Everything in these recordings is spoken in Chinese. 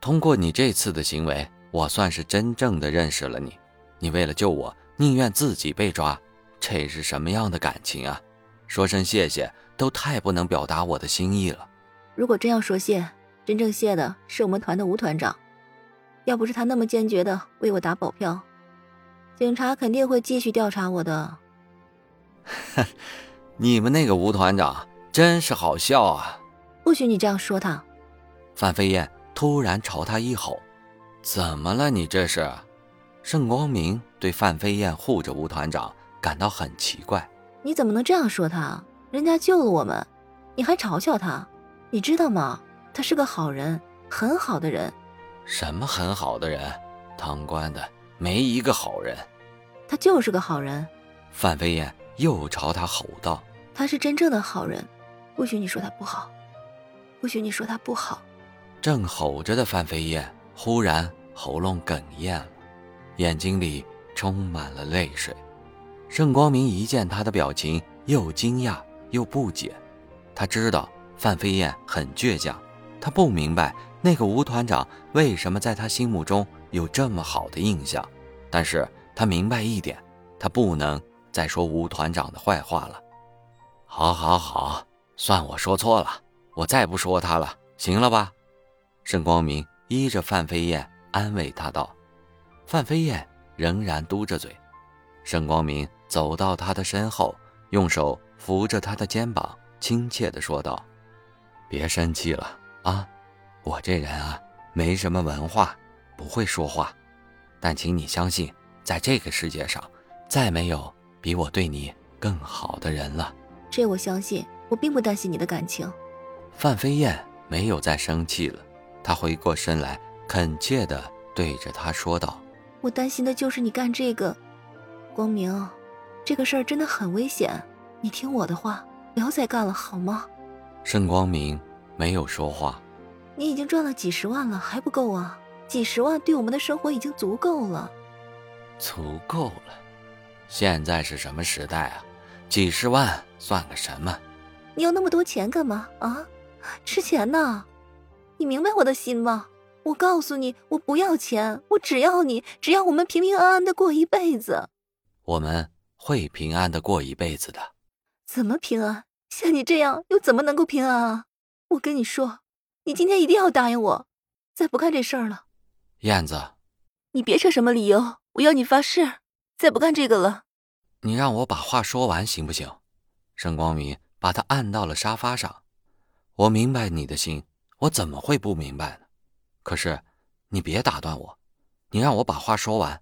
通过你这次的行为，我算是真正的认识了你。你为了救我，宁愿自己被抓，这是什么样的感情啊？说声谢谢都太不能表达我的心意了。如果真要说谢，真正谢的是我们团的吴团长。要不是他那么坚决的为我打保票，警察肯定会继续调查我的。你们那个吴团长真是好笑啊！不许你这样说他，范飞燕。突然朝他一吼：“怎么了？你这是？”盛光明对范飞燕护着吴团长感到很奇怪：“你怎么能这样说他？人家救了我们，你还嘲笑他？你知道吗？他是个好人，很好的人。”“什么很好的人？当官的没一个好人。”“他就是个好人。”范飞燕又朝他吼道：“他是真正的好人，不许你说他不好，不许你说他不好。”正吼着的范飞燕忽然喉咙哽咽了，眼睛里充满了泪水。盛光明一见他的表情，又惊讶又不解。他知道范飞燕很倔强，他不明白那个吴团长为什么在他心目中有这么好的印象。但是他明白一点，他不能再说吴团长的坏话了。好，好，好，算我说错了，我再不说他了，行了吧？盛光明依着范飞燕安慰他道：“范飞燕仍然嘟着嘴。”盛光明走到她的身后，用手扶着她的肩膀，亲切地说道：“别生气了啊，我这人啊没什么文化，不会说话，但请你相信，在这个世界上，再没有比我对你更好的人了。”这我相信，我并不担心你的感情。范飞燕没有再生气了。他回过身来，恳切地对着他说道：“我担心的就是你干这个，光明，这个事儿真的很危险。你听我的话，不要再干了，好吗？”盛光明没有说话。你已经赚了几十万了，还不够啊？几十万对我们的生活已经足够了。足够了？现在是什么时代啊？几十万算个什么？你要那么多钱干嘛啊？吃钱呢？你明白我的心吗？我告诉你，我不要钱，我只要你，只要我们平平安安的过一辈子。我们会平安的过一辈子的。怎么平安？像你这样又怎么能够平安啊？我跟你说，你今天一定要答应我，再不干这事儿了。燕子，你别扯什么理由，我要你发誓，再不干这个了。你让我把话说完行不行？盛光明把他按到了沙发上。我明白你的心。我怎么会不明白呢？可是，你别打断我，你让我把话说完。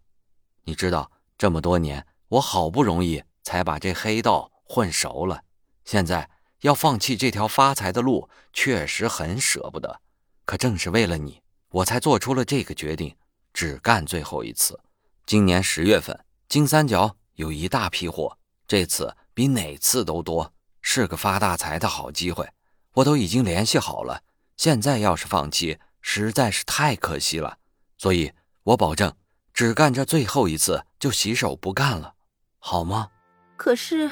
你知道，这么多年，我好不容易才把这黑道混熟了，现在要放弃这条发财的路，确实很舍不得。可正是为了你，我才做出了这个决定，只干最后一次。今年十月份，金三角有一大批货，这次比哪次都多，是个发大财的好机会。我都已经联系好了。现在要是放弃，实在是太可惜了。所以我保证，只干这最后一次就洗手不干了，好吗？可是，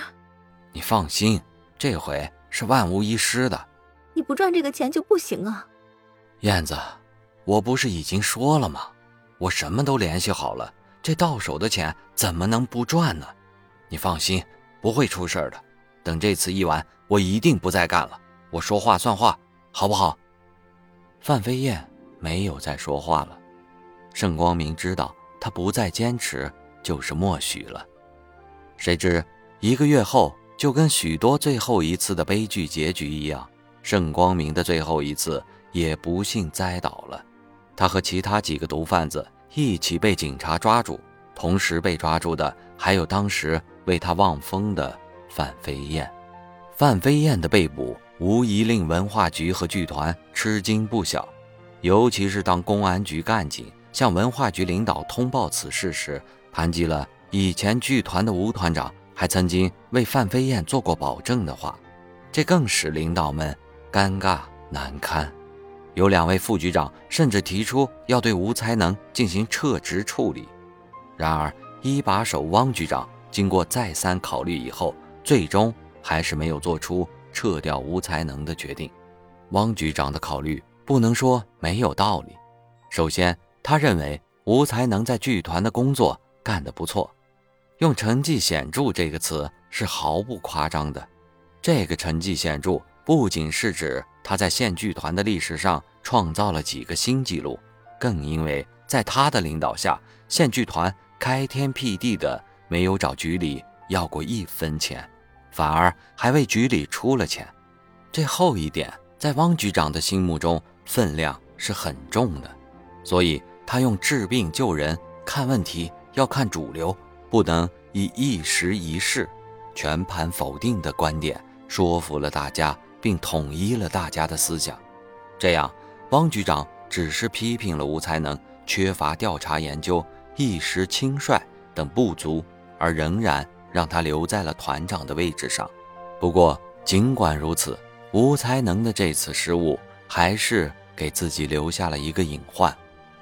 你放心，这回是万无一失的。你不赚这个钱就不行啊，燕子，我不是已经说了吗？我什么都联系好了，这到手的钱怎么能不赚呢？你放心，不会出事的。等这次一完，我一定不再干了。我说话算话，好不好？范飞燕没有再说话了，盛光明知道他不再坚持就是默许了。谁知一个月后，就跟许多最后一次的悲剧结局一样，盛光明的最后一次也不幸栽倒了。他和其他几个毒贩子一起被警察抓住，同时被抓住的还有当时为他望风的范飞燕。范飞燕的被捕。无疑令文化局和剧团吃惊不小，尤其是当公安局干警向文化局领导通报此事时，谈及了以前剧团的吴团长还曾经为范飞燕做过保证的话，这更使领导们尴尬难堪。有两位副局长甚至提出要对吴才能进行撤职处理。然而，一把手汪局长经过再三考虑以后，最终还是没有做出撤掉吴才能的决定。汪局长的考虑不能说没有道理。首先，他认为吴才能在剧团的工作干得不错，用成绩显著这个词是毫不夸张的。这个成绩显著，不仅是指他在县剧团的历史上创造了几个新纪录，更因为在他的领导下，县剧团开天辟地的没有找局里要过一分钱，反而还为局里出了钱。这后一点。在汪局长的心目中，分量是很重的，所以他用治病救人、看问题要看主流，不能以一时一事全盘否定的观点说服了大家，并统一了大家的思想。这样，汪局长只是批评了吴才能缺乏调查研究、一时轻率等不足，而仍然让他留在了团长的位置上。不过，尽管如此。吴才能的这次失误，还是给自己留下了一个隐患。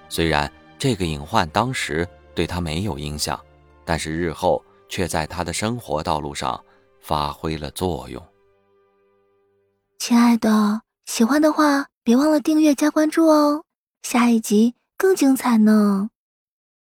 虽然这个隐患当时对他没有影响，但是日后却在他的生活道路上发挥了作用。亲爱的，喜欢的话别忘了订阅加关注哦，下一集更精彩呢。